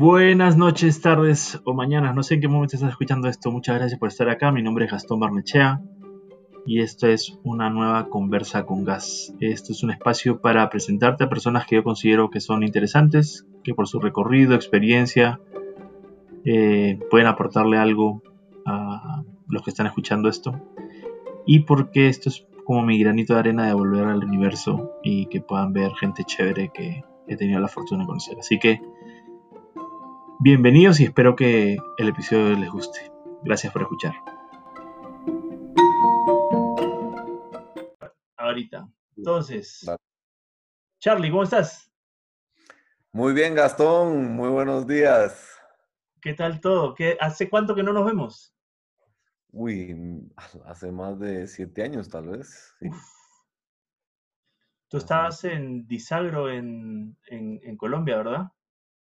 Buenas noches, tardes o mañanas, no sé en qué momento estás escuchando esto. Muchas gracias por estar acá. Mi nombre es Gastón Barnechea y esto es una nueva conversa con gas. Esto es un espacio para presentarte a personas que yo considero que son interesantes, que por su recorrido, experiencia, eh, pueden aportarle algo a los que están escuchando esto. Y porque esto es como mi granito de arena de volver al universo y que puedan ver gente chévere que he tenido la fortuna de conocer. Así que bienvenidos y espero que el episodio les guste. Gracias por escuchar. Ahorita. Entonces, Charlie, ¿cómo estás? Muy bien, Gastón. Muy buenos días. ¿Qué tal todo? ¿Qué, ¿Hace cuánto que no nos vemos? Uy, hace más de siete años tal vez. Tú estabas en Disagro en, Colombia, ¿verdad?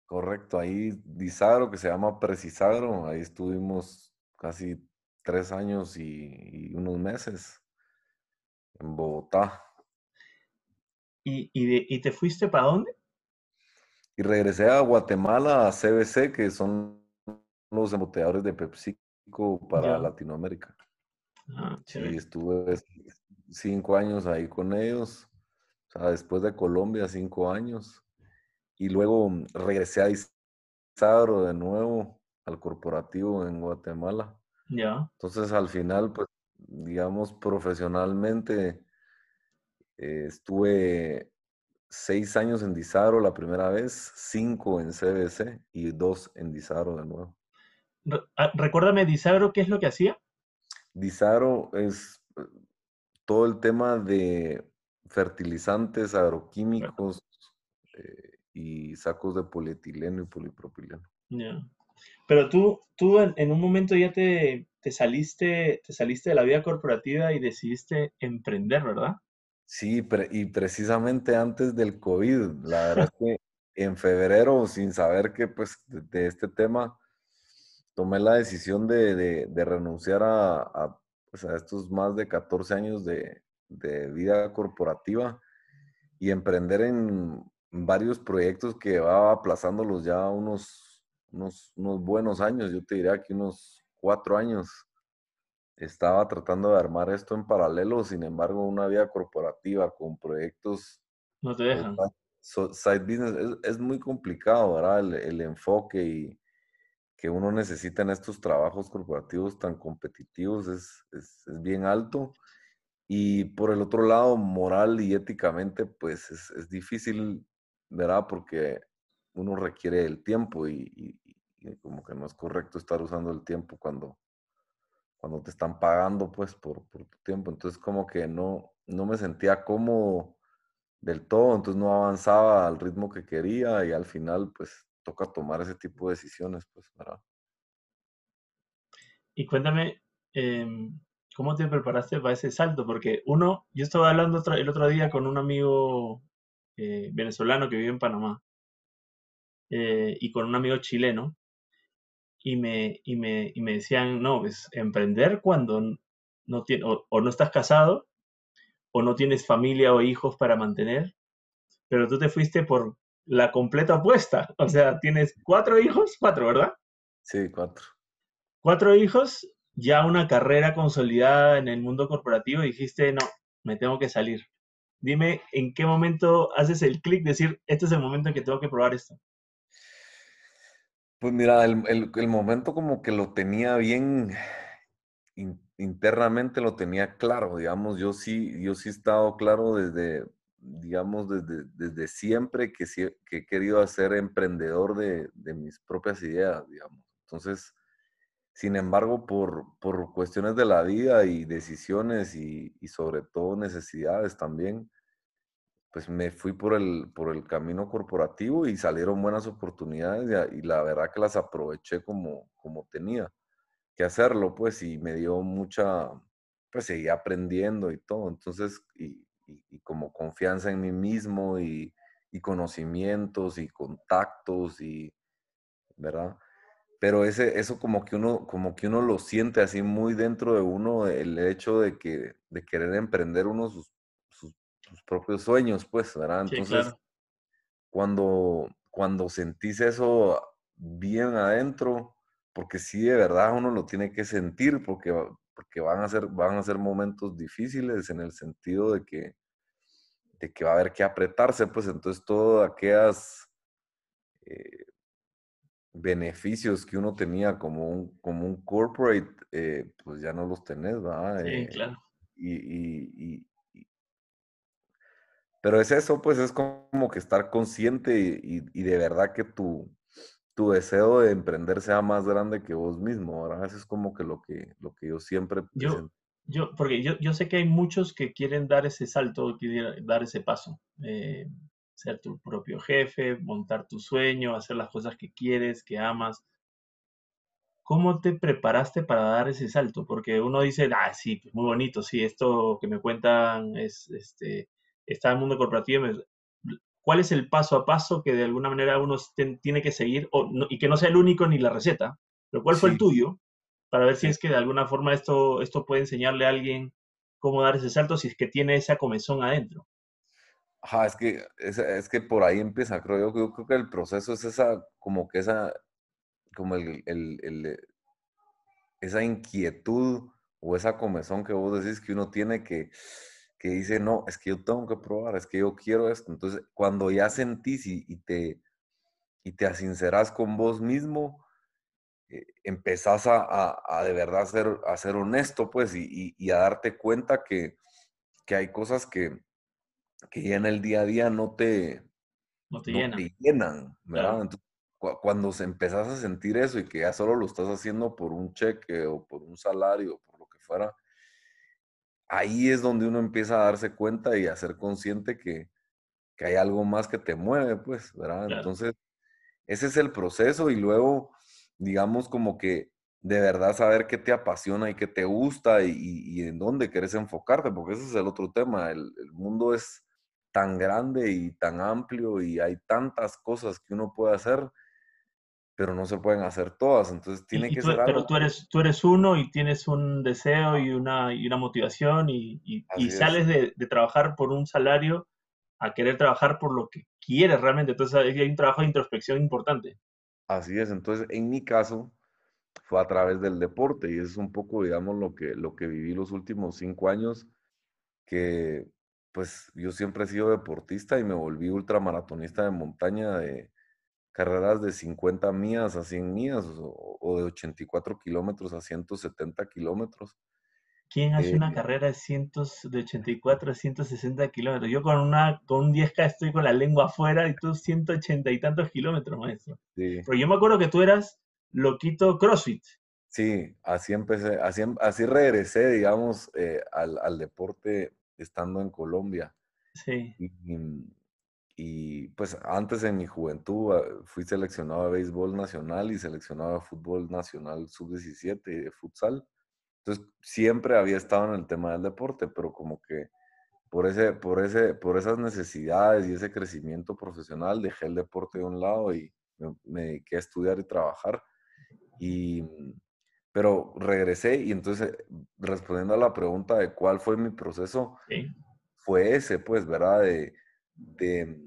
Correcto, ahí Disagro, que se llama Precisagro, ahí estuvimos casi tres años y, unos meses en Bogotá. ¿Y, y te fuiste para dónde? Y regresé a Guatemala, a CBC, que son los embotelladores de Pepsi para Latinoamérica. Ah, y estuve cinco años ahí con ellos, o sea, después de Colombia, cinco años. Y luego mm, regresé a Isabro de nuevo al corporativo en Guatemala. Ya. Entonces, al final, pues, digamos, profesionalmente, eh, estuve seis años en Disaro la primera vez, cinco en CBC y dos en Disaro de nuevo. Ah, recuérdame, Disagro, ¿qué es lo que hacía? Disagro es eh, todo el tema de fertilizantes agroquímicos eh, y sacos de polietileno y polipropileno. Pero tú, tú en, un momento ya te, saliste, te saliste de la vida corporativa y decidiste emprender, ¿verdad? Sí, y precisamente antes del COVID, la verdad es que en febrero, sin saber que pues de este tema, tomé la decisión de, renunciar pues, a, estos más de 14 años de, vida corporativa y emprender en varios proyectos que va aplazándolos ya unos, unos, buenos años, yo te diría que unos cuatro años. Estaba tratando de armar esto en paralelo, sin embargo, una vida corporativa con proyectos. No te dejan. Side business es, muy complicado, ¿verdad? el enfoque y, que uno necesita en estos trabajos corporativos tan competitivos es, es, bien alto. Y por el otro lado, moral y éticamente, pues es, es difícil, ¿verdad? Porque uno requiere el tiempo y, como que no es correcto estar usando el tiempo cuando, cuando te están pagando, pues, por, tu tiempo. Entonces, como que no, no me sentía cómodo del todo, entonces no avanzaba al ritmo que quería y al final, pues, toca tomar ese tipo de decisiones, pues, ¿verdad? Y cuéntame, em, ¿cómo te preparaste para ese salto? Porque uno, yo estaba hablando el otro día con un amigo eh, venezolano que vive en Panamá eh, y con un amigo chileno y me, y me, y me decían, no, es emprender cuando no tiene, o no estás casado o no tienes familia o hijos para mantener, pero tú te fuiste por la completa opuesta. O sea, tienes cuatro hijos, cuatro, ¿verdad? Sí, cuatro. Cuatro hijos, ya una carrera consolidada en el mundo corporativo y dijiste, no, me tengo que salir. Dime, ¿en qué momento haces el clic de decir, este es el momento en que tengo que probar esto? Pues mira, el, el momento como que lo tenía bien internamente, lo tenía claro, digamos, yo sí, yo sí he estado claro desde, digamos, desde, desde siempre que, que he querido ser emprendedor de, de, mis propias ideas, digamos. Entonces, sin embargo, por, por cuestiones de la vida y decisiones y, y, sobre todo necesidades también, pues me fui por el, por el camino corporativo y salieron buenas oportunidades y, la verdad que las aproveché como, como tenía que hacerlo, pues, y me dio mucha, pues seguí aprendiendo y todo. Entonces, y, y, como confianza en mí mismo y, conocimientos y contactos y, ¿verdad? Pero ese, eso como que, uno, como que uno lo siente así muy dentro de uno, el hecho de, que, de querer emprender uno sus, sus, propios sueños, pues, ¿verdad? Entonces, cuando, cuando sentís eso, bien adentro, porque sí de verdad uno lo tiene que sentir, porque, porque van, a ser, van a ser momentos difíciles en el sentido de que, de que va a haber que apretarse, pues entonces todas aquellas eh, beneficios que uno tenía como un, como un corporate, eh, pues ya no los tenés, ¿verdad? Sí, eh, claro. y, pero es eso, pues es como que estar consciente y, de verdad que tu, tu, deseo de emprender sea más grande que vos mismo, ¿verdad? Eso es como que lo que, lo que yo siempre... Yo, yo, porque yo, yo sé que hay muchos que quieren dar ese salto, quieren dar ese paso. Eh, ser tu propio jefe, montar tu sueño, hacer las cosas que quieres, que amas. ¿Cómo te preparaste para dar ese salto? Porque uno dice, ah, sí, pues muy bonito, sí, esto que me cuentan es, este, está en el mundo corporativo. ¿Cuál es el paso a paso que de alguna manera uno tiene que seguir o y que no sea el único ni la receta? Pero ¿cuál fue el tuyo? Para ver si es que de alguna forma esto, esto puede enseñarle a alguien cómo dar ese salto si es que tiene esa comezón adentro. Ajá, es que, es, que por ahí empieza, creo yo, yo, creo que el proceso es esa, como que esa, como el, el, el, esa inquietud o esa comezón que vos decís que uno tiene que, que dice, no, es que yo tengo que probar, es que yo quiero esto. Entonces, cuando ya sentís y, te, y te asincerás con vos mismo, eh, empezás a, a, de verdad ser, a ser honesto, pues, y, y, a darte cuenta que, que, hay cosas que, que ya en el día a día no te, no te, llenan. ¿verdad? Entonces, cuando se empezás a sentir eso y que ya solo lo estás haciendo por un cheque o por un salario o por lo que fuera, ahí es donde uno empieza a darse cuenta y a ser consciente que, que hay algo más que te mueve, pues, ¿verdad? Entonces, ese es el proceso y luego, digamos, como que de verdad saber qué te apasiona y qué te gusta y, y, en dónde quieres enfocarte, porque ese es el otro tema. El, el, mundo es tan grande y tan amplio y hay tantas cosas que uno puede hacer pero no se pueden hacer todas, entonces tiene que ser algo. Pero tú eres, tú eres uno y tienes un deseo y una, y una motivación y, y, sales de, de, trabajar por un salario a querer trabajar por lo que quieres realmente, entonces hay un trabajo de introspección importante. Así es, entonces en mi caso fue a través del deporte y es un poco, digamos, lo que, lo que viví los últimos cinco años, que pues yo siempre he sido deportista y me volví ultramaratonista de montaña de carreras de 50 millas a 100 millas o, de 84 kilómetros a 170 kilómetros. ¿Quién hace una eh, carrera de, cientos, de 84 a 160 kilómetros? Yo con, una, con un 10K estoy con la lengua afuera y tú 180 y tantos kilómetros, maestro. Sí. Pero yo me acuerdo que tú eras loquito CrossFit. Sí, así empecé, así, así regresé, digamos, eh, al, al, deporte estando en Colombia. Sí. Y, y pues antes en mi juventud ah, fui seleccionado de béisbol nacional y seleccionado de fútbol nacional sub-17 y de futsal. Entonces siempre había estado en el tema del deporte, pero como que por, ese, por, ese, por esas necesidades y ese crecimiento profesional dejé el deporte de un lado y me, dediqué a estudiar y trabajar. Y, pero regresé y entonces respondiendo a la pregunta de cuál fue mi proceso, fue ese, pues, ¿verdad? De, de,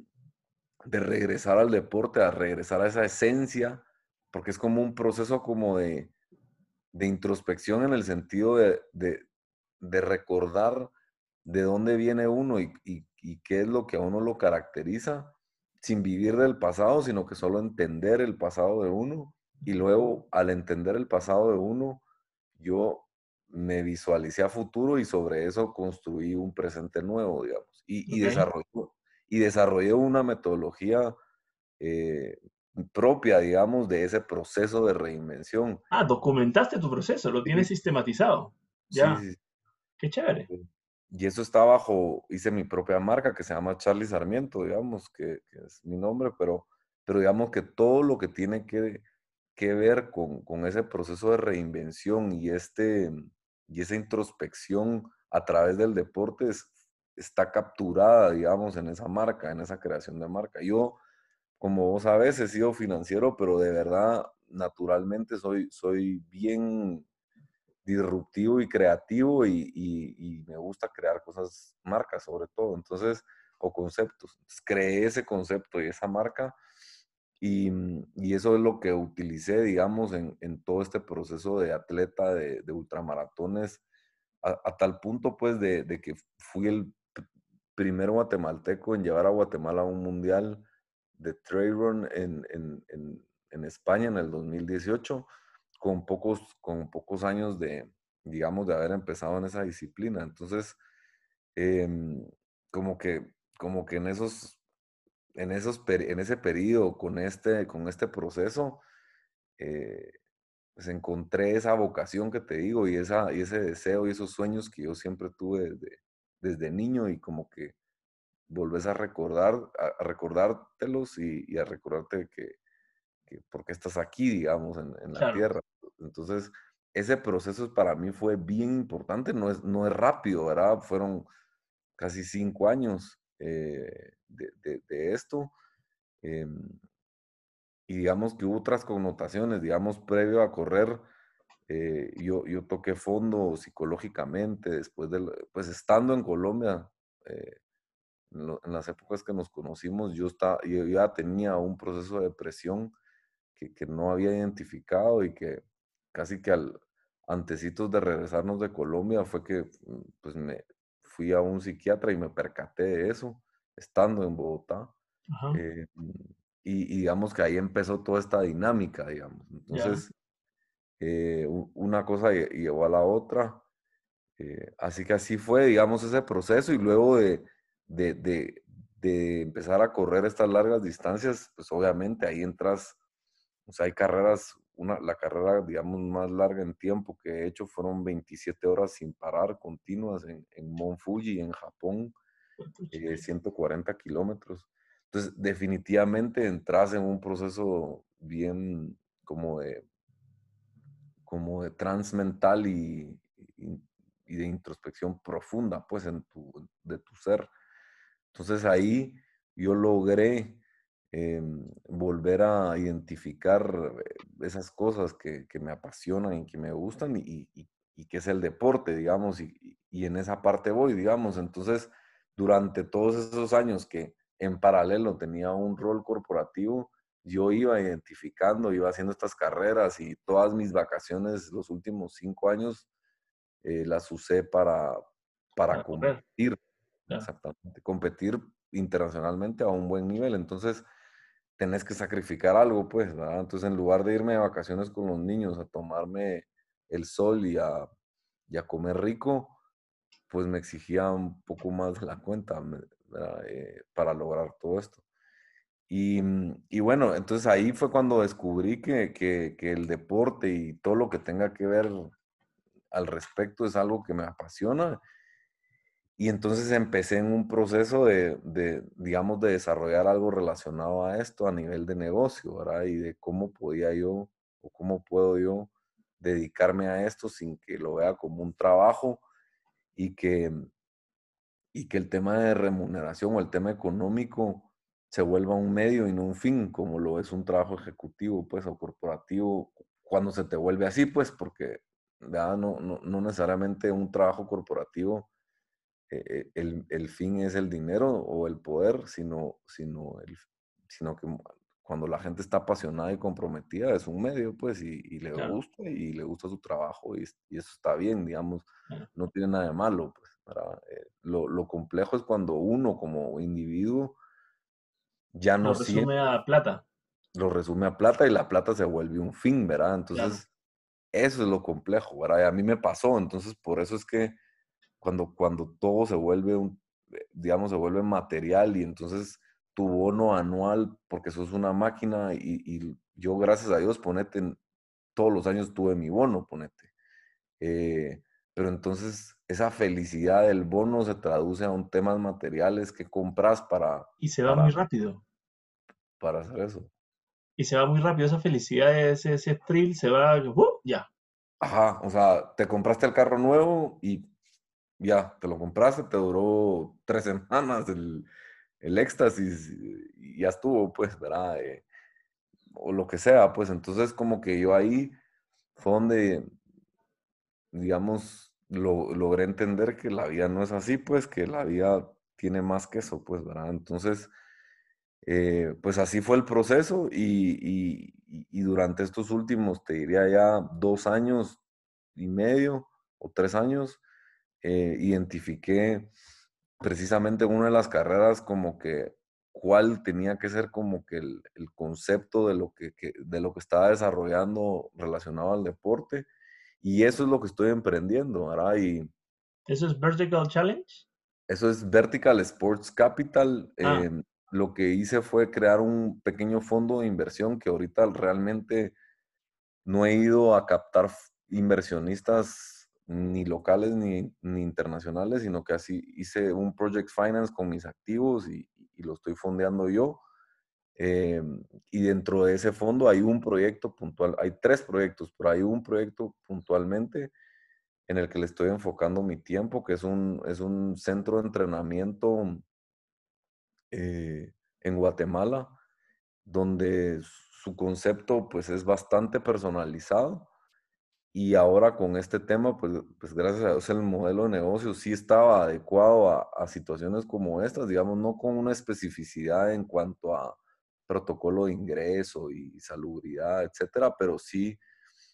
de regresar al deporte, a regresar a esa esencia, porque es como un proceso como de, de introspección en el sentido de, de, de, recordar de dónde viene uno y, y, y, qué es lo que a uno lo caracteriza, sin vivir del pasado, sino que solo entender el pasado de uno. Y luego, al entender el pasado de uno, yo me visualicé a futuro y sobre eso construí un presente nuevo, digamos, y, y desarrolló, y desarrollé una metodología eh, propia, digamos, de ese proceso de reinvención. Ah, documentaste tu proceso, lo tienes sistematizado. Ya. Sí, Qué chévere. Y eso está bajo, hice mi propia marca que se llama Charlie Sarmiento, digamos, que, es mi nombre, pero, pero digamos que todo lo que tiene que, que ver con, con, ese proceso de reinvención y, este, y esa introspección a través del deporte es, está capturada, digamos, en esa marca, en esa creación de marca. Yo, como vos sabes, he sido financiero, pero de verdad, naturalmente soy, soy bien disruptivo y creativo y, me gusta crear cosas, marcas sobre todo, entonces, o conceptos. creé ese concepto y esa marca Y, y, eso es lo que utilicé, digamos, en, todo este proceso de atleta de, ultramaratones, a, tal punto, pues, de, que fui el primer guatemalteco en llevar a Guatemala a un mundial de trail run en, en, en, España en el 2018, con pocos, con pocos años de, digamos, de haber empezado en esa disciplina. Entonces, eh, como que, como que en esos en, esos, en ese periodo, con este, con este proceso, eh, pues encontré esa vocación que te digo y, esa, y ese deseo y esos sueños que yo siempre tuve desde, desde niño y como que volvés a recordar, a, recordártelos y, y, a recordarte que, que por qué estás aquí, digamos, en, en la claro. tierra. Entonces, ese proceso para mí fue bien importante, no es, no es rápido, ¿verdad? Fueron casi cinco años eh, de, esto. Eh, y digamos que hubo otras connotaciones, digamos, previo a correr, eh, yo, yo toqué fondo psicológicamente, después de, pues estando en Colombia, eh, en, las épocas que nos conocimos, yo, estaba, yo ya tenía un proceso de depresión que, que no había identificado y que casi que al antecitos de regresarnos de Colombia fue que pues me, fui a un psiquiatra y me percaté de eso, estando en Bogotá. Eh, y, y, digamos que ahí empezó toda esta dinámica, digamos. Entonces, eh, una cosa llevó a la otra. Eh, así que así fue, digamos, ese proceso y luego de, de, de, de, empezar a correr estas largas distancias, pues obviamente ahí entras, o sea, hay carreras una, la carrera, digamos, más larga en tiempo que he hecho fueron 27 horas sin parar, continuas en, en Mount Fuji, en Japón, eh, 140 kilómetros. Entonces, definitivamente entras en un proceso bien como de, como de transmental y, y, y de introspección profunda, pues, en tu, de tu ser. Entonces, ahí yo logré eh, volver a identificar eh, esas cosas que, que, me apasionan y que me gustan y, y, y que es el deporte, digamos, y, en esa parte voy, digamos. Entonces, durante todos esos años que en paralelo tenía un rol corporativo, yo iba identificando, iba haciendo estas carreras y todas mis vacaciones los últimos cinco años eh, las usé para, para, competir. Exactamente, competir internacionalmente a un buen nivel. Entonces, tenés que sacrificar algo, pues, ¿verdad? Entonces, en lugar de irme de vacaciones con los niños a tomarme el sol y a, y a comer rico, pues me exigía un poco más de la cuenta eh, para lograr todo esto. Y, y, bueno, entonces ahí fue cuando descubrí que, que, que, el deporte y todo lo que tenga que ver al respecto es algo que me apasiona y entonces empecé en un proceso de, de, digamos, de desarrollar algo relacionado a esto a nivel de negocio, ¿verdad? Y de cómo podía yo o cómo puedo yo dedicarme a esto sin que lo vea como un trabajo y que, y que el tema de remuneración o el tema económico se vuelva un medio y no un fin, como lo es un trabajo ejecutivo, pues, o corporativo, cuando se te vuelve así, pues, porque. No, no, no necesariamente un trabajo corporativo eh, el, el, fin es el dinero o el poder, sino, sino, el, sino que cuando la gente está apasionada y comprometida es un medio, pues, y, y le claro. gusta y le gusta su trabajo y, y eso está bien, digamos, claro. no tiene nada de malo, pues, eh, lo, lo, complejo es cuando uno como individuo ya no lo resume siente, a plata. Lo resume a plata y la plata se vuelve un fin, ¿verdad? Entonces, claro. eso es lo complejo, ¿verdad? Y a mí me pasó, entonces por eso es que cuando, cuando todo se vuelve, un, eh, digamos, se vuelve material y entonces tu bono anual, porque sos una máquina y, y yo, gracias a Dios, ponete, todos los años tuve mi bono, ponete. Eh, pero entonces esa felicidad del bono se traduce a un temas materiales que compras para... Y se va para, muy rápido. Para hacer eso. Y se va muy rápido esa felicidad, ese, ese thrill, se va, ¡uh! ya. Ajá, o sea, te compraste el carro nuevo y ya, te lo compraste, te duró tres semanas el, el éxtasis y ya estuvo, pues, ¿verdad? Eh, o lo que sea, pues entonces como que yo ahí fue donde, digamos, lo, logré entender que la vida no es así, pues, que la vida tiene más que eso, pues, ¿verdad? Entonces, Eh, pues así fue el proceso y, durante estos últimos, te diría ya dos años y medio o tres años, eh, identifiqué precisamente una de las carreras como que cuál tenía que ser como que el, concepto de lo que, de lo que estaba desarrollando relacionado al deporte. Y eso es lo que estoy emprendiendo, ¿verdad? Y, ¿Eso es Vertical Challenge? Eso es Vertical Sports Capital. Ah. Em, lo que hice fue crear un pequeño fondo de inversión que ahorita realmente no he ido a captar inversionistas ni locales ni, ni internacionales, sino que así hice un project finance con mis activos y, lo estoy fondeando yo. Em, y dentro de ese fondo hay un proyecto puntual, hay tres proyectos, pero hay un proyecto puntualmente en el que le estoy enfocando mi tiempo, que es un, es un centro de entrenamiento eh, en Guatemala, donde su concepto pues es bastante personalizado y ahora con este tema pues, pues gracias a Dios el modelo de negocio sí estaba adecuado a, a situaciones como estas, digamos, no con una especificidad en cuanto a protocolo de ingreso y salubridad, etcétera, pero sí,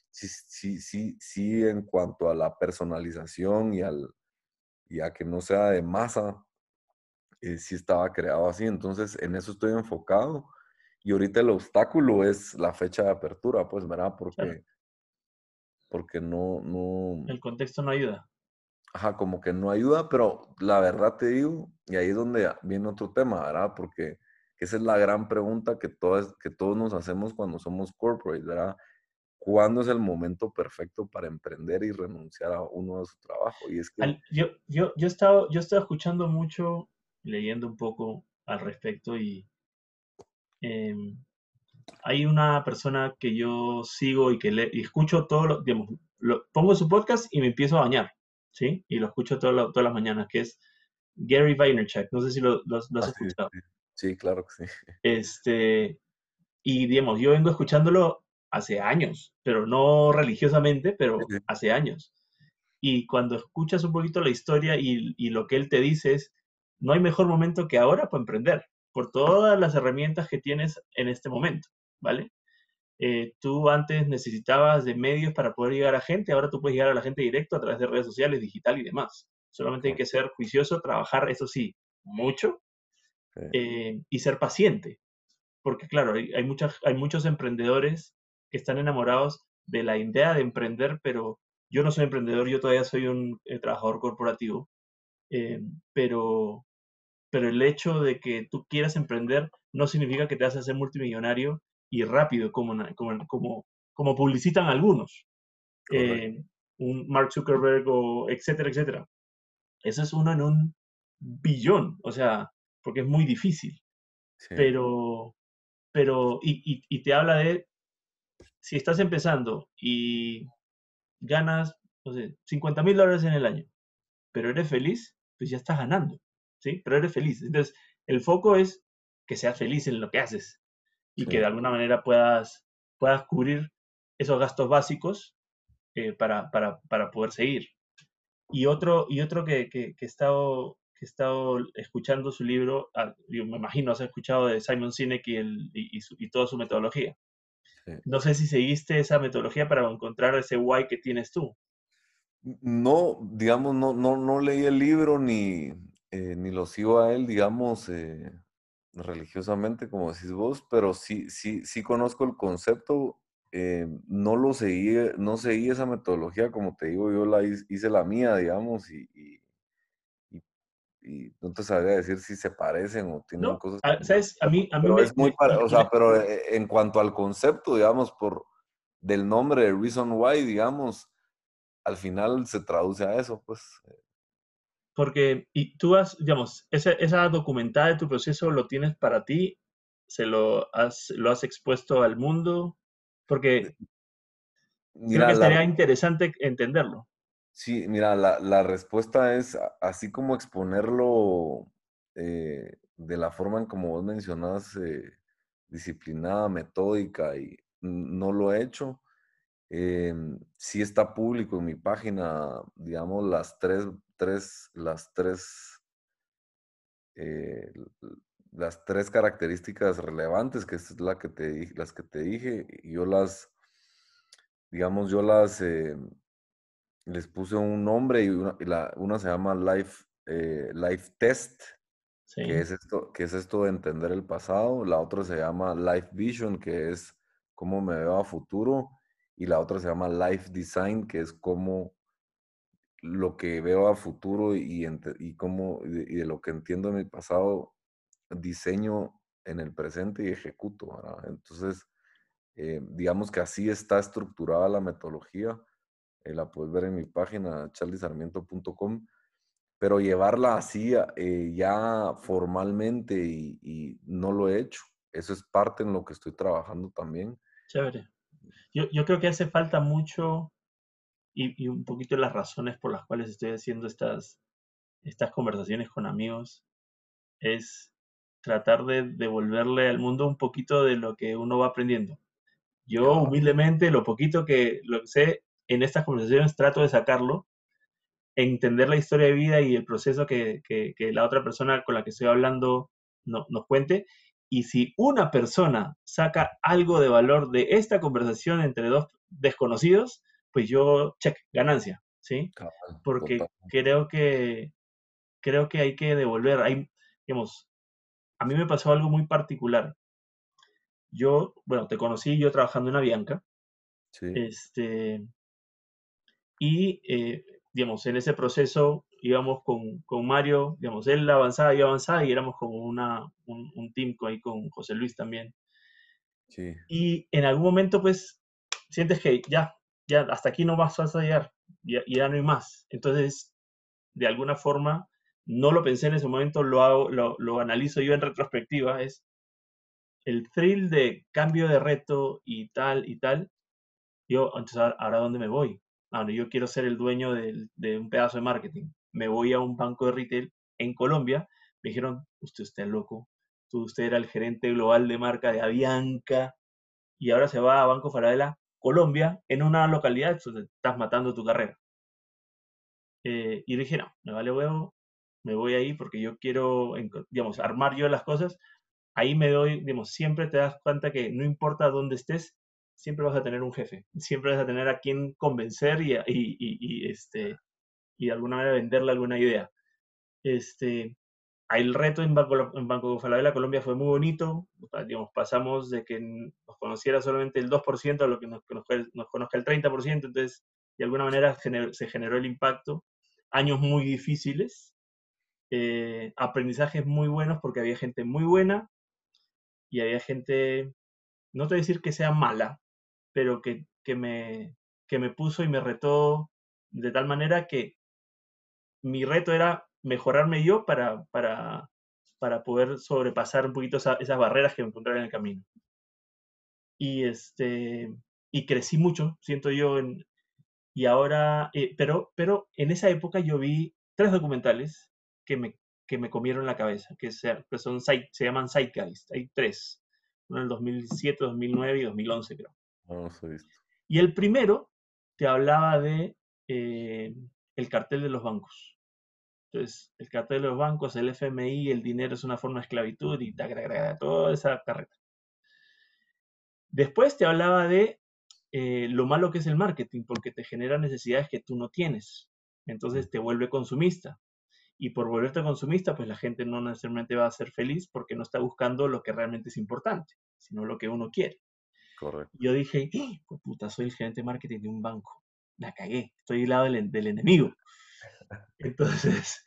sí, sí, sí, sí en cuanto a la personalización y, al, y a que no sea de masa, eh, sí estaba creado así. Entonces, en eso estoy enfocado. Y ahorita el obstáculo es la fecha de apertura, pues, ¿verdad? Porque, porque no, no... El contexto no ayuda. Ajá, como que no ayuda, pero la verdad te digo, y ahí es donde viene otro tema, ¿verdad? Porque esa es la gran pregunta que, todas, que todos nos hacemos cuando somos corporate, ¿verdad? ¿Cuándo es el momento perfecto para emprender y renunciar a uno de su trabajo? Y es que... yo, yo, yo, he estado, yo he estado escuchando mucho leyendo un poco al respecto y em, hay una persona que yo sigo y que le, escucho todo lo, digamos, lo, pongo su podcast y me empiezo a bañar, ¿sí? Y lo escucho todas las mañanas, que es Gary Vaynerchuk, no sé si lo, has ah, escuchado. Sí, claro que sí. Este, y digamos, yo vengo escuchándolo hace años, pero no religiosamente, pero hace años. Y cuando escuchas un poquito la historia y, y lo que él te dice es, no hay mejor momento que ahora para emprender, por todas las herramientas que tienes en este momento, ¿vale? Eh, tú antes necesitabas de medios para poder llegar a gente, ahora tú puedes llegar a la gente directo a través de redes sociales, digital y demás. Solamente hay que ser juicioso, trabajar, eso sí, mucho eh, y ser paciente. Porque claro, hay, hay, muchas, hay muchos emprendedores que están enamorados de la idea de emprender, pero yo no soy emprendedor, yo todavía soy un eh, trabajador corporativo, pero pero el hecho de que tú quieras emprender no significa que te vas a hacer multimillonario y rápido, como, como, como, publicitan algunos. Eh, un Mark Zuckerberg o etcétera, etcétera. Eso es uno en un billón, o sea, porque es muy difícil. Pero, pero, y, y, te habla de, si estás empezando y ganas, no sé, 50 mil dólares en el año, pero eres feliz, pues ya estás ganando. ¿sí? Pero eres feliz. Entonces, el foco es que seas feliz en lo que haces y que de alguna manera puedas, puedas cubrir esos gastos básicos eh, para, para, para, poder seguir. Y otro, y otro que, que, he estado, que he estado escuchando su libro, ah, yo me imagino has escuchado de Simon Sinek y, el, y, y toda su metodología. No sé si seguiste esa metodología para encontrar ese why que tienes tú. No, digamos, no, no, no leí el libro ni, eh, ni lo sigo a él, digamos, eh, religiosamente, como decís vos, pero sí, sí, sí conozco el concepto. Eh, no lo seguí, no seguí esa metodología, como te digo, yo la hice, la mía, digamos, y, y, no te sabría decir si se parecen o tienen cosas. Ah, ¿sabes? A mí, a mí me, es muy o sea, pero en cuanto al concepto, digamos, por del nombre de Reason Why, digamos, al final se traduce a eso, pues. Porque, y tú has, digamos, esa, esa documentada de tu proceso lo tienes para ti, se lo has, lo has expuesto al mundo, porque creo que sería interesante entenderlo. Sí, mira, la, la, respuesta es así como exponerlo eh, de la forma en como vos mencionas, eh, disciplinada, metódica, y no lo he hecho. Eh, sí está público en mi página, digamos, las tres tres, las tres eh, las tres características relevantes, que es la que te, las que te dije, yo las, digamos, yo las, eh, les puse un nombre y una, la, una se llama Life, eh, life Test, que, es esto, que es esto de entender el pasado, la otra se llama Life Vision, que es cómo me veo a futuro, y la otra se llama Life Design, que es cómo lo que veo a futuro y, y, cómo, y de, lo que entiendo de mi pasado, diseño en el presente y ejecuto. Entonces, eh, digamos que así está estructurada la metodología. Eh, la puedes ver en mi página charlesarmiento.com, pero llevarla así eh, ya formalmente y, y, no lo he hecho. Eso es parte en lo que estoy trabajando también. Chévere. Yo, yo creo que hace falta mucho y, un poquito las razones por las cuales estoy haciendo estas, estas conversaciones con amigos es tratar de devolverle al mundo un poquito de lo que uno va aprendiendo. Yo humildemente, lo poquito que lo sé en estas conversaciones trato de sacarlo, entender la historia de vida y el proceso que, que, la otra persona con la que estoy hablando no, nos cuente. Y si una persona saca algo de valor de esta conversación entre dos desconocidos, pues yo, check, ganancia, ¿sí? Porque creo que, creo que hay que devolver, hay, digamos, a mí me pasó algo muy particular. Yo, bueno, te conocí yo trabajando en Avianca. Sí. Este, y, eh, digamos, en ese proceso íbamos con, con, Mario, digamos, él avanzaba, y avanzaba y éramos como una, un, un team ahí con José Luis también. Sí. Y en algún momento, pues, sientes que ya, ya hasta aquí no vas a llegar, ya, ya no hay más. Entonces, de alguna forma, no lo pensé en ese momento, lo, hago, lo, lo analizo yo en retrospectiva, es el thrill de cambio de reto y tal y tal. Yo, entonces, ¿ahora dónde me voy? Ah, no, yo quiero ser el dueño de, un pedazo de marketing. Me voy a un banco de retail en Colombia. Me dijeron, usted está loco. Usted era el gerente global de marca de Avianca y ahora se va a Banco Falabella Colombia en una localidad, estás matando tu carrera. Eh, y dije, no, me vale huevo, me voy ahí porque yo quiero, digamos, armar yo las cosas. Ahí me doy, digamos, siempre te das cuenta que no importa dónde estés, siempre vas a tener un jefe, siempre vas a tener a quien convencer y, y, este, y de alguna manera venderle alguna idea. Este, el reto en Banco, en Banco Falabella Colombia fue muy bonito. Digamos, pasamos de que nos conociera solamente el 2% a lo que nos, conozca el 30%. Entonces, de alguna manera se generó el impacto. Años muy difíciles, eh, aprendizajes muy buenos porque había gente muy buena y había gente, no te voy a decir que sea mala, pero que me puso y me retó de tal manera que mi reto era mejorarme yo para, para, para poder sobrepasar un poquito esas barreras que me encontraba en el camino. Y, este, y crecí mucho, siento yo, en, y ahora, eh, pero, pero en esa época yo vi tres documentales que me, que me comieron la cabeza, que, se, son, se llaman Zeitgeist, hay tres, uno en el 2007, 2009 y 2011 creo. Oh, y el primero te hablaba de eh, el cartel de los bancos. Entonces, el cartel de los bancos, el FMI, el dinero es una forma de esclavitud y toda esa carreta. Después te hablaba de eh, lo malo que es el marketing, porque te genera necesidades que tú no tienes. Entonces te vuelve consumista. Y por volverte consumista, pues la gente no necesariamente va a ser feliz porque no está buscando lo que realmente es importante, sino lo que uno quiere. Correcto. Yo dije, pues puta, soy el gerente de marketing de un banco. La cagué, estoy al lado del enemigo. Entonces,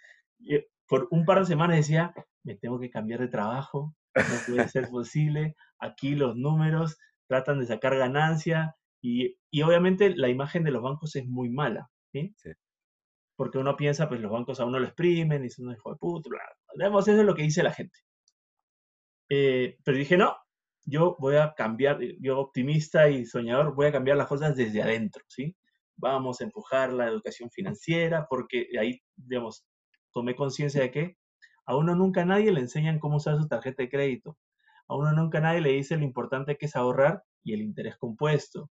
por un par de semanas decía, me tengo que cambiar de trabajo, no puede ser posible, aquí los números tratan de sacar ganancia y, y obviamente la imagen de los bancos es muy mala, ¿sí? Porque uno piensa, pues los bancos a uno lo exprimen y son un hijo de puta, bla, eso es lo que dice la gente. Eh, pero dije, no, yo voy a cambiar, yo optimista y soñador, voy a cambiar las cosas desde adentro, ¿sí? Vamos a empujar la educación financiera, porque ahí, digamos, tomé conciencia de que a uno nunca nadie le enseñan cómo usar su tarjeta de crédito. A uno nunca nadie le dice lo importante que es ahorrar y el interés compuesto.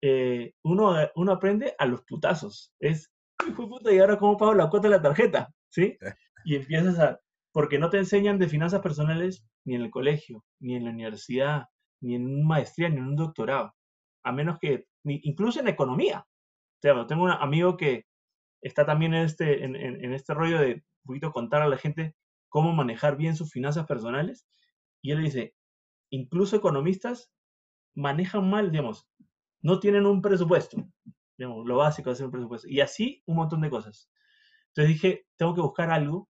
Eh, uno, uno aprende a los putazos. Es, puta, ¿y ahora cómo pago la cuota de la tarjeta? ¿Sí? Y empiezas a, porque no te enseñan de finanzas personales ni en el colegio, ni en la universidad, ni en una maestría, ni en un doctorado, a menos que, incluso en economía. Tengo un amigo que está también en este, en, en, este rollo de un poquito contar a la gente cómo manejar bien sus finanzas personales, y él dice, incluso economistas manejan mal, digamos, no tienen un presupuesto, digamos, lo básico es un presupuesto, y así un montón de cosas. Entonces dije, tengo que buscar algo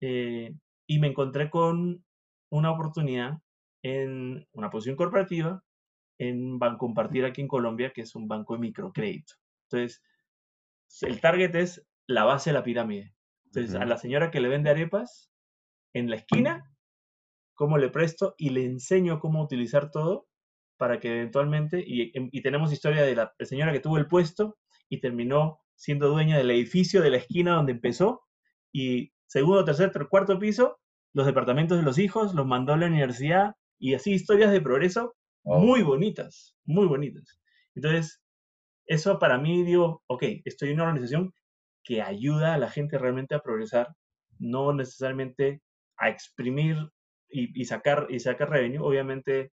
eh, y me encontré con una oportunidad en una posición corporativa en Banco Compartir aquí en Colombia, que es un banco de microcrédito. Entonces, el target es la base de la pirámide. Entonces, a la señora que le vende arepas en la esquina, cómo le presto y le enseño cómo utilizar todo para que eventualmente, y, y tenemos historia de la señora que tuvo el puesto y terminó siendo dueña del edificio de la esquina donde empezó y segundo, tercer, cuarto piso, los departamentos de los hijos, los mandó a la universidad y así historias de progreso muy bonitas, muy bonitas. Entonces, eso para mí digo, ok, estoy en una organización que ayuda a la gente realmente a progresar, no necesariamente a exprimir y, sacar y sacar revenue. Obviamente,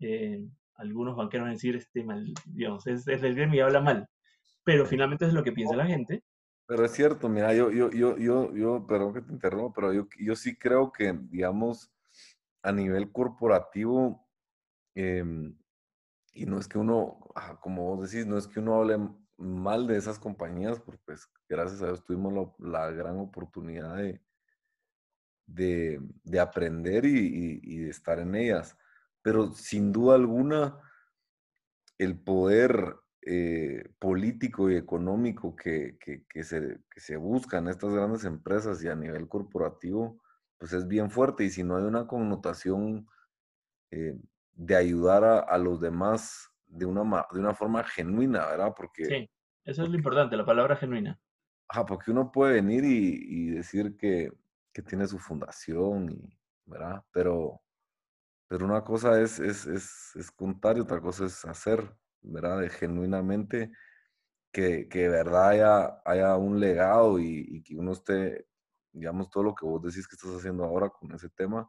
eh, algunos banqueros van a decir, este mal, digamos, es, es del gremio y habla mal, pero finalmente es lo que piensa la gente. Pero es cierto, mira, yo, yo, yo, yo, yo, perdón que te interrumpa, pero yo, yo sí creo que, digamos, a nivel corporativo, em, y no es que uno, como vos decís, no es que uno hable mal de esas compañías, porque pues gracias a Dios tuvimos la, gran oportunidad de, de, aprender y, y, de estar en ellas. Pero sin duda alguna, el poder eh, político y económico que, que, se, que se busca en estas grandes empresas y a nivel corporativo, pues es bien fuerte. Y si no hay una connotación eh, de ayudar a, los demás de una, de una forma genuina, ¿verdad? Porque, sí, eso es lo importante, la palabra genuina. Ajá, porque uno puede venir y, decir que, que, tiene su fundación, y, ¿verdad? Pero, pero una cosa es, es, es, es contar y otra cosa es hacer. ¿verdad? De genuinamente que, que de verdad haya, haya un legado y, que uno esté, digamos, todo lo que vos decís que estás haciendo ahora con ese tema.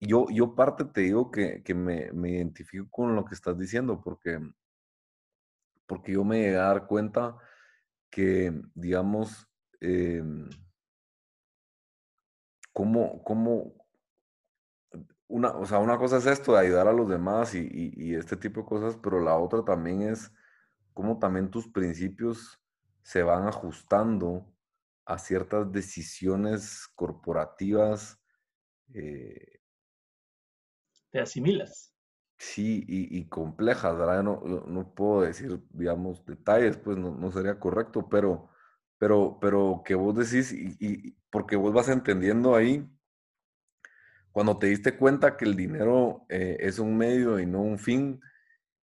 Yo, yo parte te digo que, que me, me, identifico con lo que estás diciendo porque, porque yo me llegué a dar cuenta que, digamos, eh, cómo, cómo, una, o sea, una cosa es esto de ayudar a los demás y, este tipo de cosas, pero la otra también es cómo también tus principios se van ajustando a ciertas decisiones corporativas. Eh, Te asimilas. Sí, y, complejas, ¿verdad? No, no, puedo decir, digamos, detalles, pues no, sería correcto, pero, pero, pero que vos decís, y, y porque vos vas entendiendo ahí cuando te diste cuenta que el dinero eh, es un medio y no un fin,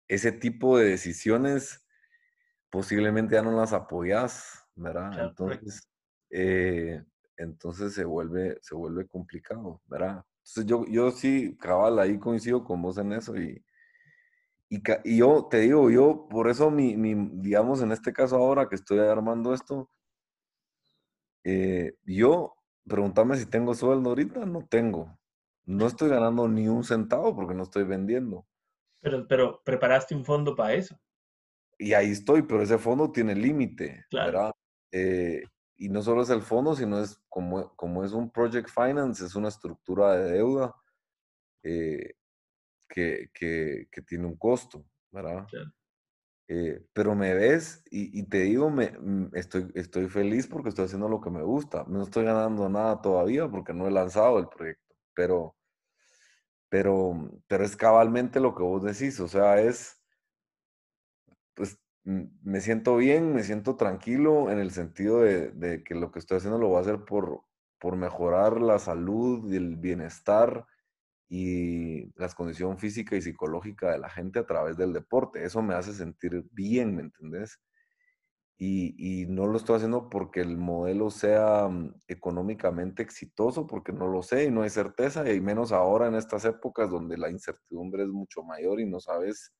ese tipo de decisiones posiblemente ya no las apoyas, ¿verdad? entonces, eh, entonces se vuelve, se vuelve complicado, ¿verdad? Entonces yo, yo sí, cabal, ahí coincido con vos en eso y, y, yo te digo, yo por eso mi, mi, digamos, en este caso ahora que estoy armando esto, eh, yo, pregúntame si tengo sueldo ahorita, no tengo, no estoy ganando ni un centavo porque no estoy vendiendo. Pero, pero preparaste un fondo para eso. Y ahí estoy, pero ese fondo tiene límite, claro. Eh, y no solo es el fondo, sino es como, como es un project finance, es una estructura de deuda eh, que, que, que, tiene un costo, ¿verdad? Eh, pero me ves y, y, te digo, me, mm, estoy, estoy feliz porque estoy haciendo lo que me gusta. No estoy ganando nada todavía porque no he lanzado el proyecto, pero, pero, pero es cabalmente lo que vos decís, o sea, es, me siento bien, me siento tranquilo en el sentido de, que lo que estoy haciendo lo voy a hacer por, por mejorar la salud y el bienestar y la condición física y psicológica de la gente a través del deporte. Eso me hace sentir bien, ¿me entendés? y, no lo estoy haciendo porque el modelo sea mm, económicamente exitoso, porque no lo sé y no hay certeza, y menos ahora en estas épocas donde la incertidumbre es mucho mayor y no sabes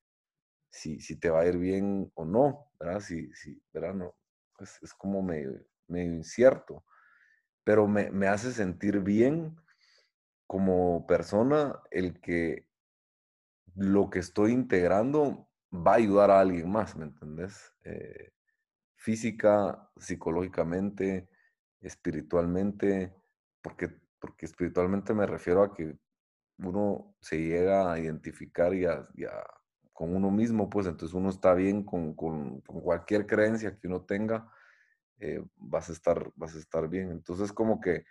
si, si te va a ir bien o no, ¿verdad? Si, si, ¿verdad? No, es, es como medio, medio incierto. pero me, me hace sentir bien como persona el que lo que estoy integrando va a ayudar a alguien más, ¿me entendés? Eh, física, psicológicamente, espiritualmente, porque, porque espiritualmente me refiero a que uno se llega a identificar y a, con uno mismo, pues entonces uno está bien con, con, cualquier creencia que uno tenga, eh, vas, a estar, vas a estar bien. Entonces como que,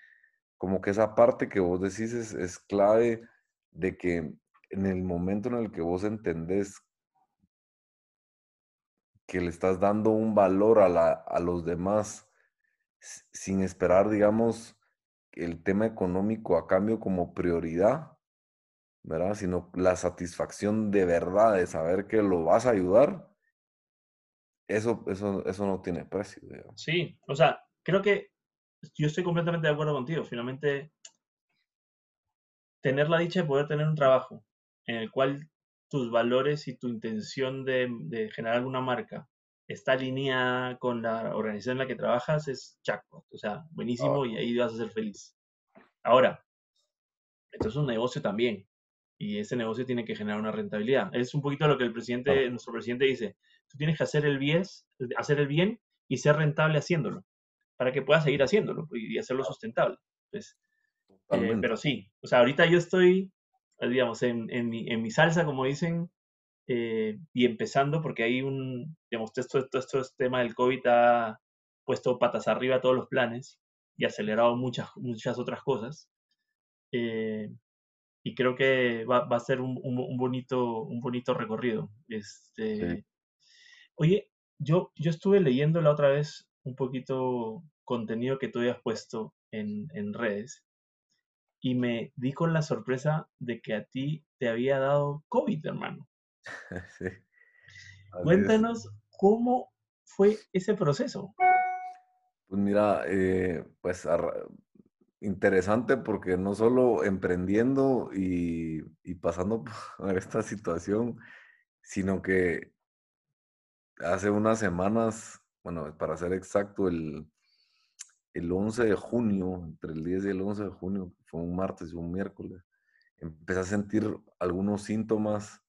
como que esa parte que vos decís es, es clave de que en el momento en el que vos entendés que le estás dando un valor a, la, a los demás sin esperar, digamos, el tema económico a cambio como prioridad, ¿verdad? Sino la satisfacción de verdad de saber que lo vas a ayudar, eso, eso, eso no tiene precio. Sí, o sea, creo que yo estoy completamente de acuerdo contigo. Finalmente, tener la dicha de poder tener un trabajo en el cual tus valores y tu intención de, generar alguna marca está alineada con la organización en la que trabajas, es chaco. O sea, buenísimo y ahí vas a ser feliz. Ahora, esto es un negocio también y ese negocio tiene que generar una rentabilidad. Es un poquito lo que el presidente, nuestro presidente dice. Tú tienes que hacer el bien, hacer el bien y ser rentable haciéndolo para que puedas seguir haciéndolo y hacerlo sustentable. Pues, eh, pero sí, o sea, ahorita yo estoy digamos, en, en, mi, en mi salsa, como dicen, eh, y empezando, porque hay un, digamos, esto, esto, esto, este tema del COVID ha puesto patas arriba todos los planes y acelerado muchas, muchas otras cosas. Eh, y creo que va, va a ser un, un, bonito, un bonito recorrido. Este, Oye, yo, yo estuve leyendo la otra vez un poquito contenido que tú habías puesto en, en redes y me di con la sorpresa de que a ti te había dado COVID, hermano. sí. Cuéntanos cómo fue ese proceso. Pues mira, eh, pues interesante porque no solo emprendiendo y, y, pasando por esta situación, sino que hace unas semanas, bueno, para ser exacto, el, el 11 de junio, entre el 10 y el 11 de junio, fue un martes y un miércoles, empecé a sentir algunos síntomas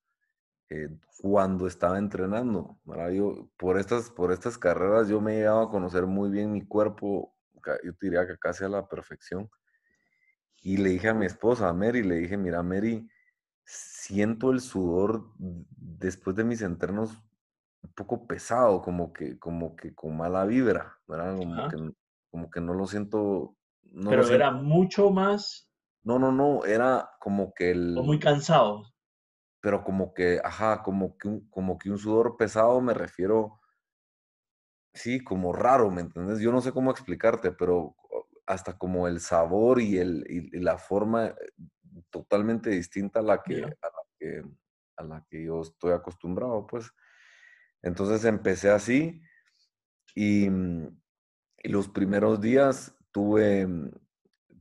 eh, cuando estaba entrenando. Yo, por, estas, por estas carreras yo me llegaba a conocer muy bien mi cuerpo, yo diría que casi a la perfección. Y le dije a mi esposa, a Mary, le dije, mira, Mary, siento el sudor después de mis entrenos un poco pesado, como que, como que con mala vibra, ¿verdad? Como que como que no lo siento. No Pero era mucho más. No, no, no, era como que el. O muy cansado. Pero como que, ajá, como que un, como que un sudor pesado me refiero. Sí, como raro, ¿me entiendes? Yo no sé cómo explicarte, pero hasta como el sabor y, el, y, la forma eh, totalmente distinta a la, que, a la que a la que yo estoy acostumbrado, pues. Entonces empecé así y, mm, y los primeros días tuve, mm,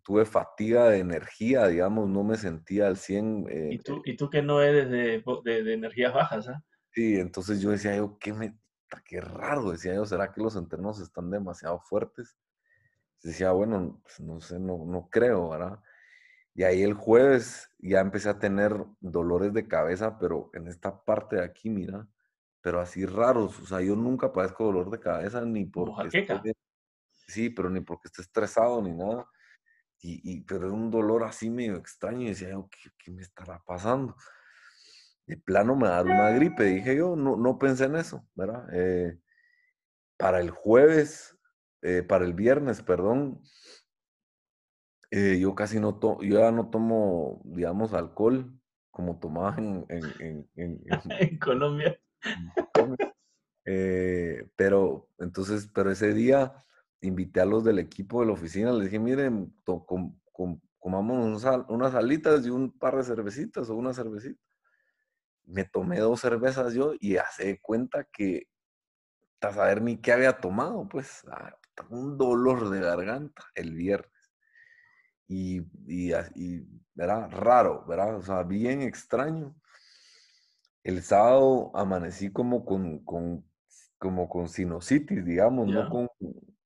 tuve fatiga de energía, digamos, no me sentía al 100. Eh, ¿Y, tú, eh y tú que no eres de, de, energías bajas, ¿ah? Sí, entonces yo decía yo, qué, me, qué raro, decía yo, ¿será que los entrenos están demasiado fuertes? Decía, bueno, pues no sé, no, no creo, ¿verdad? Y ahí el jueves ya empecé a tener dolores de cabeza, pero en esta parte de aquí, mira, pero así raros. O sea, yo nunca padezco dolor de cabeza ni por Sí, pero ni porque esté estresado ni nada. Y, pero era un dolor así medio extraño y decía ¿qué, me estará pasando? De plano me dar una gripe, dije yo, no, no pensé en eso, ¿verdad? Eh, para el jueves, eh, para el viernes, perdón, eh, yo casi no tomo, yo ya no tomo, digamos, alcohol como tomaba en, en, en, en Colombia. pero entonces, pero ese día invité a los del equipo de la oficina, les dije, miren, comamos unas alitas y un par de cervecitas o una cervecita. Me tomé dos cervezas yo y hace cuenta que, a saber ni qué había tomado, pues, ah, un dolor de garganta el viernes. Y, y, y era raro, ¿verdad? O sea, bien extraño. El sábado amanecí como con, con como con sinusitis, digamos, no con,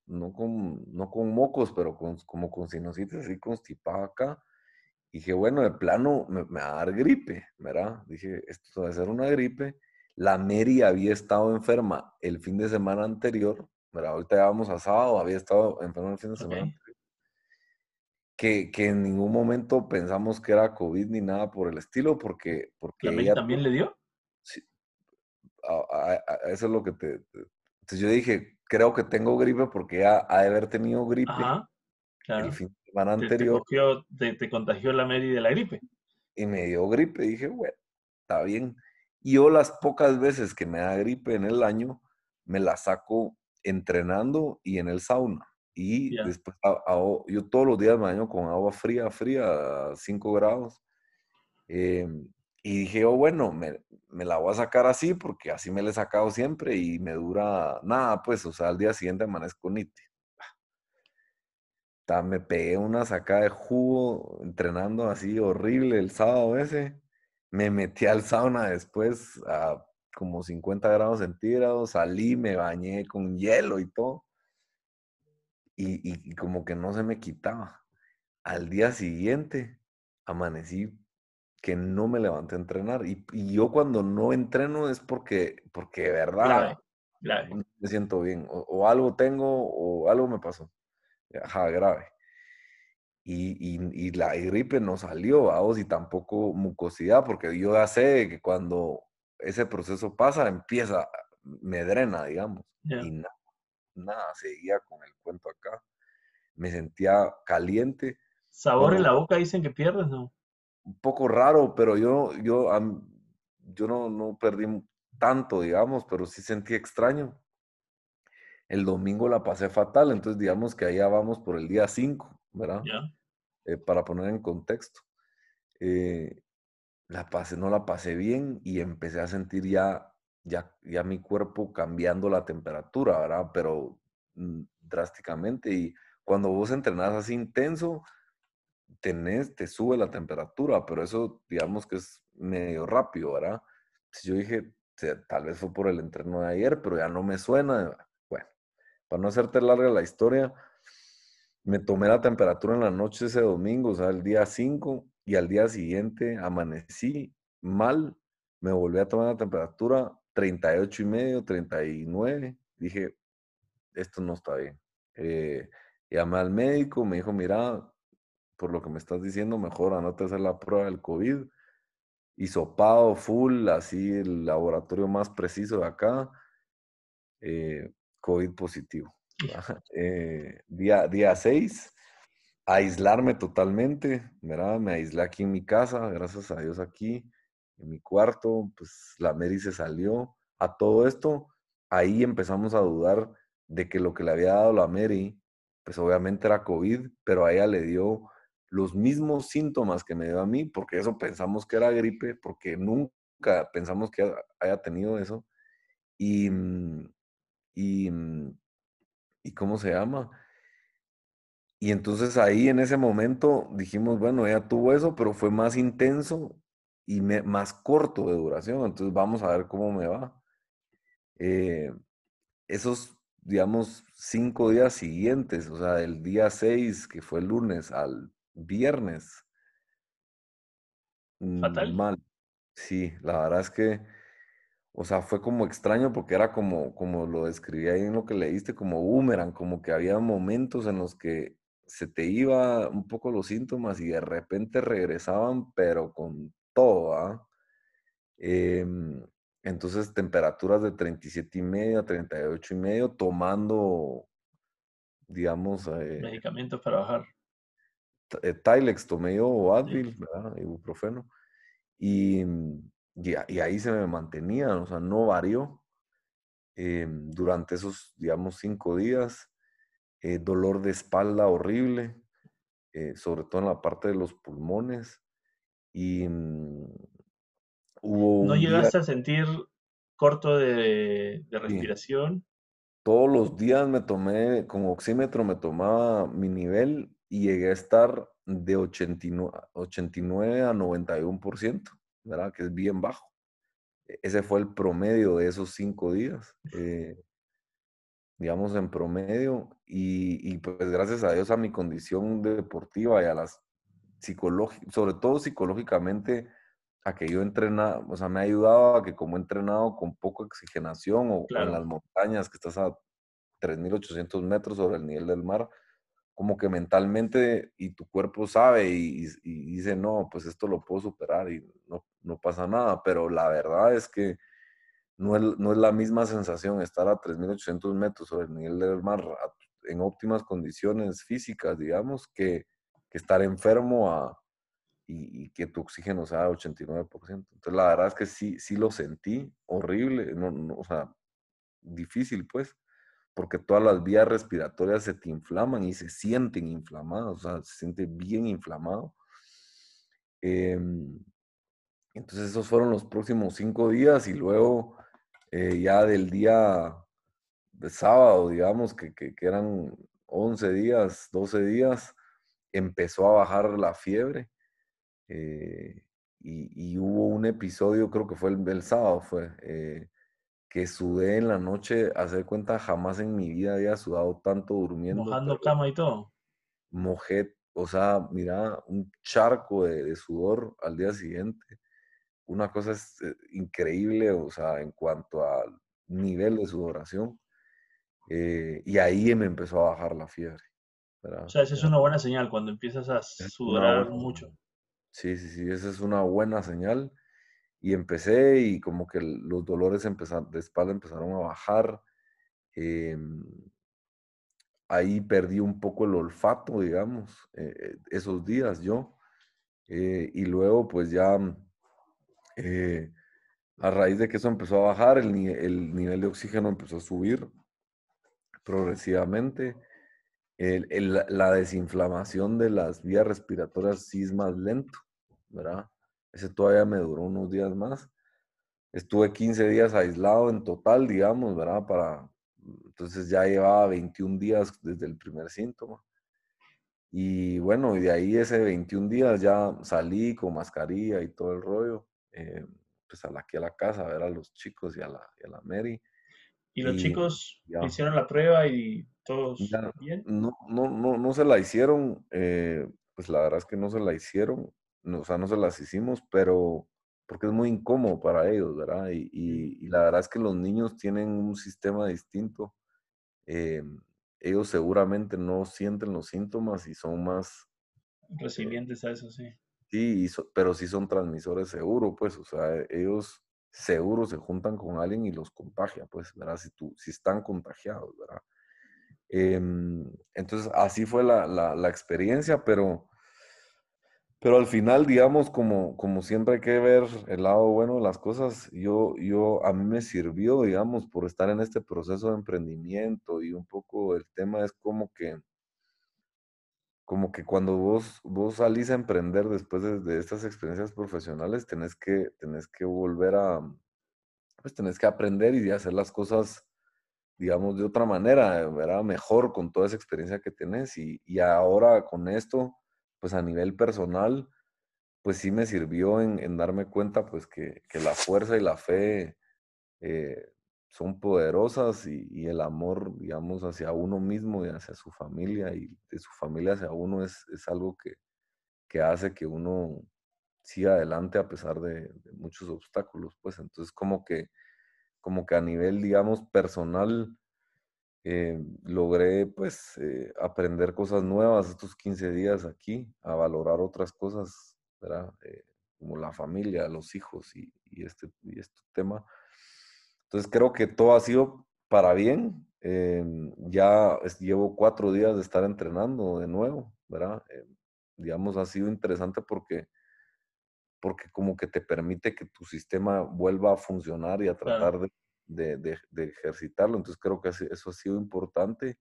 no con, no con mocos, pero con, como con sinusitis, así constipado acá. Dije, bueno, de plano me, me, va a dar gripe, ¿verdad? Dije, esto va a ser una gripe. La Mary había estado enferma el fin de semana anterior, ¿verdad? Ahorita ya vamos a sábado, había estado enferma el fin de semana anterior. Que, que, en ningún momento pensamos que era COVID ni nada por el estilo, porque... porque ¿La Mary también le dio? Sí. eso es lo que te, Entonces yo dije, creo que tengo gripe porque ya ha de haber tenido gripe Ajá, claro. el fin anterior. Te, cogió, te, te, contagió la Mary de la gripe. Y me dio gripe. Dije, bueno, está bien. Y yo las pocas veces que me da gripe en el año, me la saco entrenando y en el sauna. Y yeah. después, yo todos los días me baño con agua fría, fría, a 5 grados. Eh, y dije, oh, bueno, me, me, la voy a sacar así porque así me la he sacado siempre y me dura nada, pues, o sea, al día siguiente amanezco Me pegué una sacada de jugo entrenando así horrible el sábado ese. Me metí al sauna después a como 50 grados centígrados, salí, me bañé con hielo y todo. Y, y, y como que no se me quitaba. Al día siguiente amanecí que no me levanté a entrenar. Y, y, yo cuando no entreno es porque, porque de verdad no me siento bien. O, o, algo tengo o algo me pasó. Ajá, grave. Y, y, y la gripe no salió, vamos, y tampoco mucosidad, porque yo ya sé que cuando ese proceso pasa, empieza, me drena, digamos. Yeah. Y nada, nada, seguía con el cuento acá. Me sentía caliente. ¿Sabor bueno, en la boca dicen que pierdes, no? un poco raro, pero yo, yo, yo no, no perdí tanto, digamos, pero sí sentí extraño. El domingo la pasé fatal, entonces digamos que allá vamos por el día 5, ¿verdad? Yeah. Eh, para poner en contexto. Eh, la pasé, no la pasé bien y empecé a sentir ya, ya, ya mi cuerpo cambiando la temperatura, ¿verdad? Pero mm, drásticamente. Y cuando vos entrenás así intenso, tenés, te sube la temperatura, pero eso digamos que es medio rápido, ¿verdad? Entonces yo dije, tal vez fue por el entreno de ayer, pero ya no me suena. Para no hacerte larga la historia, me tomé la temperatura en la noche ese domingo, o sea, el día 5, y al día siguiente amanecí mal, me volví a tomar la temperatura 38 y medio, 39. Dije, esto no está bien. Eh, llamé al médico, me dijo, mira, por lo que me estás diciendo, mejor anote hacer la prueba del COVID. Hisopado full, así el laboratorio más preciso de acá. Eh, COVID positivo. Eh, día, día 6, aislarme totalmente, ¿verdad? Me aislé aquí en mi casa, gracias a Dios aquí, en mi cuarto, pues la Mary se salió. A todo esto, ahí empezamos a dudar de que lo que le había dado la Mary, pues obviamente era COVID, pero a ella le dio los mismos síntomas que me dio a mí, porque eso pensamos que era gripe, porque nunca pensamos que haya tenido eso. Y, y, ¿y cómo se llama? Y entonces ahí en ese momento dijimos, bueno, ella tuvo eso, pero fue más intenso y me, más corto de duración, entonces vamos a ver cómo me va. Eh, esos, digamos, cinco días siguientes, o sea, del día 6, que fue el lunes, al viernes. Fatal. Mal. Sí, la verdad es que, o sea, fue como extraño porque era como, como lo describí ahí en lo que leíste, como boomerang, como que había momentos en los que se te iba un poco los síntomas y de repente regresaban, pero con todo, ¿ah? eh, entonces, temperaturas de 37 y medio, 38 y medio, tomando, digamos... Eh, Medicamentos para bajar. Eh, Tylex tomé yo o Advil, ¿verdad? Ibuprofeno. Y, y, y, ahí se me mantenía, o sea, no varió eh, durante esos, digamos, cinco días. Eh, dolor de espalda horrible, eh, sobre todo en la parte de los pulmones. Y hubo. ¿No llegaste día... a sentir corto de, de respiración? Sí. Todos los días me tomé, con oxímetro me tomaba mi nivel y llegué a estar de 89, 89 a 91%, ¿verdad? Que es bien bajo. E-, ese fue el promedio de esos cinco días. Eh, digamos, en promedio. Y, pues gracias a Dios a mi condición deportiva y a las psicológicas, sobre todo psicológicamente, a que yo entrena, o sea, me ha ayudado a que como he entrenado con poca oxigenación o, en las montañas, que estás a 3.800 metros sobre el nivel del mar, como que mentalmente y tu cuerpo sabe y, dice, no, pues esto lo puedo superar y no, no pasa nada, pero la verdad es que no es, no es la misma sensación estar a 3.800 metros sobre el nivel del mar en óptimas condiciones físicas, digamos, que, que estar enfermo a, y, que tu oxígeno sea 89%. Entonces, la verdad es que sí, sí lo sentí horrible, no, o sea, difícil, pues, porque todas las vías respiratorias se te inflaman y se sienten inflamadas, o sea, se siente bien inflamado. Em, entonces, esos fueron los próximos cinco días y luego eh, ya del día de sábado, digamos, que, que, que eran 11 días, 12 días, empezó a bajar la fiebre eh, y, hubo un episodio, creo que fue el, sábado, fue, eh, que sudé en la noche, hace cuenta, jamás en mi vida había sudado tanto durmiendo. Mojando cama y todo. Mojé, o sea, mira, un charco de, sudor al día siguiente. Una cosa es eh, increíble, o sea, en cuanto al nivel de sudoración. y ahí me empezó a bajar la fiebre. O sea, esa es una buena señal cuando empiezas a sudar mucho. Sí, sí, sí, esa es una buena señal. Y empecé y como que los dolores de espalda empezaron a bajar. Em, ahí perdí un poco el olfato, digamos, eh, eh, esos días yo. Eh, y luego pues ya a raíz de que eso empezó a bajar, el, el, nivel de oxígeno empezó a subir progresivamente. la desinflamación de las vías respiratorias sí es más lento. ¿verdad? Ese todavía me duró unos días más. Estuve 15 días aislado en total, digamos, ¿verdad? Para, entonces ya llevaba 21 días desde el primer síntoma. Y bueno, y de ahí ese 21 días ya salí con mascarilla y todo el rollo, eh, pues a la, aquí a la casa a ver a los chicos y a la, y a la Mary. ¿Y los chicos hicieron la prueba y todos bien? No, no, no, no se la hicieron, eh, pues la verdad es que no se la hicieron o sea, no se las hicimos, pero porque es muy incómodo para ellos, ¿verdad? Y, la verdad es que los niños tienen un sistema distinto. Eh, ellos seguramente no sienten los síntomas y son más... Eh, Resilientes a eso, sí. Sí, pero sí son transmisores seguros, pues, o sea, ellos seguro se juntan con alguien y los contagia, pues, ¿verdad? Si, tú, si están contagiados, ¿verdad? Em, entonces, así fue la, la experiencia, pero pero al final, digamos, como, como siempre hay que ver el lado bueno de las cosas, yo, yo, a mí me sirvió, digamos, por estar en este proceso de emprendimiento y un poco el tema es como que, como que cuando vos, vos salís a emprender después de, estas experiencias profesionales, tenés que, tenés que volver a, pues tenés que aprender y hacer las cosas, digamos, de otra manera, ¿verdad? Mejor con toda esa experiencia que tenés y, y ahora con esto pues a nivel personal, pues sí me sirvió en, darme cuenta pues que, la fuerza y la fe eh, son poderosas y, el amor, digamos, hacia uno mismo y hacia su familia y de su familia hacia uno es, algo que, hace que uno siga adelante a pesar de, muchos obstáculos, pues entonces como que, como que a nivel, digamos, personal, eh, logré pues eh, aprender cosas nuevas estos 15 días aquí, a valorar otras cosas, ¿verdad? Eh, como la familia, los hijos y, este, y este tema. Entonces creo que todo ha sido para bien. ya llevo cuatro días de estar entrenando de nuevo, ¿verdad? digamos, ha sido interesante porque porque como que te permite que tu sistema vuelva a funcionar y a tratar de de, ejercitarlo. Entonces creo que eso ha sido importante.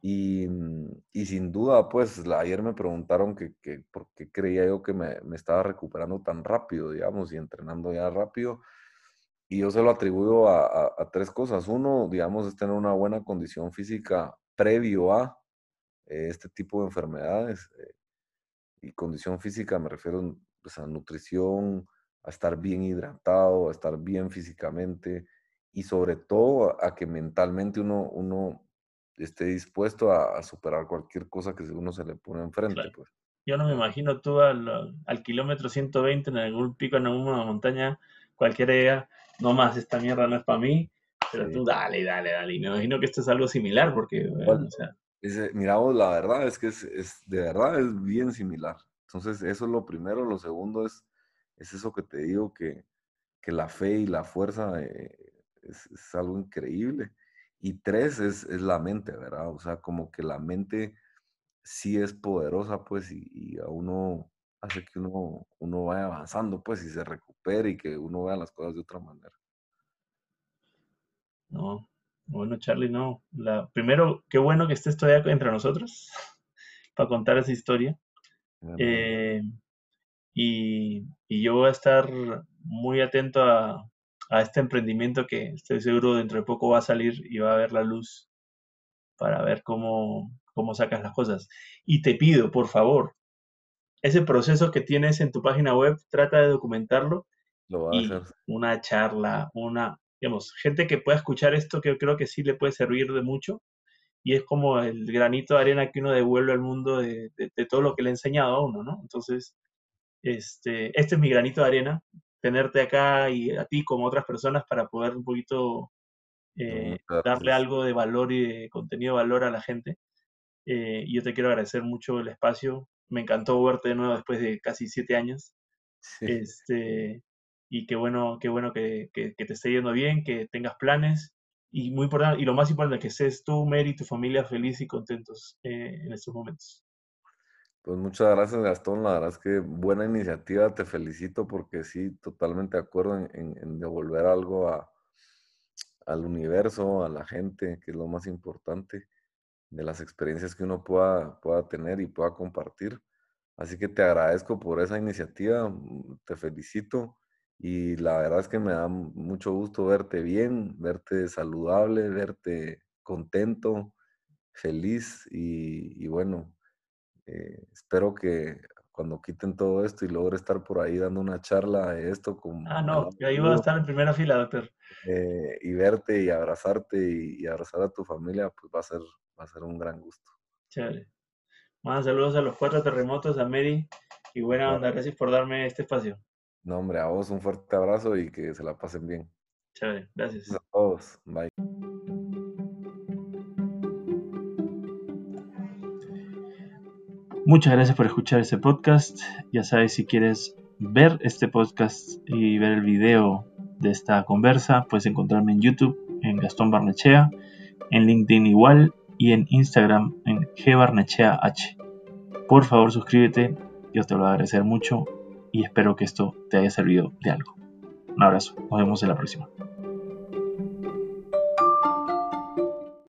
Y, mm, y sin duda, pues ayer me preguntaron que, que por qué creía yo que me, me, estaba recuperando tan rápido, digamos, y entrenando ya rápido. Y yo se lo atribuyo a, a, tres cosas. Uno, digamos, es tener una buena condición física previo a eh, este tipo de enfermedades. Eh, y condición física me refiero pues, a nutrición, a estar bien hidratado, a estar bien físicamente, y sobre todo a, que mentalmente uno, uno esté dispuesto a, superar cualquier cosa que uno se le pone enfrente. Pues. Yo no me imagino tú al, al, kilómetro 120 en algún pico, en alguna montaña, cualquiera no más, esta mierda no es para mí, pero tú dale, dale, dale. Y me imagino que esto es algo similar, porque, o sea... mira vos, la verdad es que es, es, de verdad es bien similar. Entonces, eso es lo primero. Lo segundo es, es eso que te digo, que, que la fe y la fuerza eh, es, es, algo increíble. Y tres es, es, la mente, ¿verdad? O sea, como que la mente sí es poderosa, pues, y, y a uno hace que uno, uno vaya avanzando, pues, y se recupere y que uno vea las cosas de otra manera. No, bueno, Charlie, no. La, primero, qué bueno que estés todavía entre nosotros para contar esa historia. Eh, y, y, yo voy a estar muy atento a, a, este emprendimiento que estoy seguro dentro de poco va a salir y va a ver la luz para ver cómo, cómo sacas las cosas. Y te pido, por favor, ese proceso que tienes en tu página web, trata de documentarlo. Lo va a hacer. Una charla, una, digamos, gente que pueda escuchar esto que yo creo que sí le puede servir de mucho y es como el granito de arena que uno devuelve al mundo de, todo lo que le he enseñado a uno, ¿no? Entonces, este, este es mi granito de arena, tenerte acá y a ti como otras personas para poder un poquito eh, darle algo de valor y de contenido de valor a la gente. Eh, y yo te quiero agradecer mucho el espacio. Me encantó verte de nuevo después de casi siete años. Este, y qué bueno, qué bueno que, que, te esté yendo bien, que tengas planes y muy importante, y lo más importante, que estés tú, Mary, y tu familia feliz y contentos eh, en estos momentos. Pues muchas gracias, Gastón. La verdad es que buena iniciativa, te felicito porque sí, totalmente de acuerdo en, devolver algo a, al universo, a la gente, que es lo más importante, de las experiencias que uno pueda, pueda tener y pueda compartir. Así que te agradezco por esa iniciativa, te felicito y la verdad es que me da mucho gusto verte bien, verte saludable, verte contento, feliz y, bueno, eh, espero que cuando quiten todo esto y logre estar por ahí dando una charla de esto con... Ah, no, yo ahí voy a estar en primera fila, doctor. Eh, y verte y abrazarte y, abrazar a tu familia, pues va a ser, va a ser un gran gusto. Chévere. Más saludos a los cuatro terremotos, a Mary y buena onda, gracias por darme este espacio. No, hombre, a vos un fuerte abrazo y que se la pasen bien. Chévere, gracias. A todos, bye. Muchas gracias por escuchar este podcast. Ya sabes, si quieres ver este podcast y ver el video de esta conversa, puedes encontrarme en YouTube, en Gastón Barnechea, en LinkedIn igual y en Instagram en gbarnecheah. Por favor, suscríbete, yo te lo voy a agradecer mucho y espero que esto te haya servido de algo. Un abrazo, nos vemos en la próxima.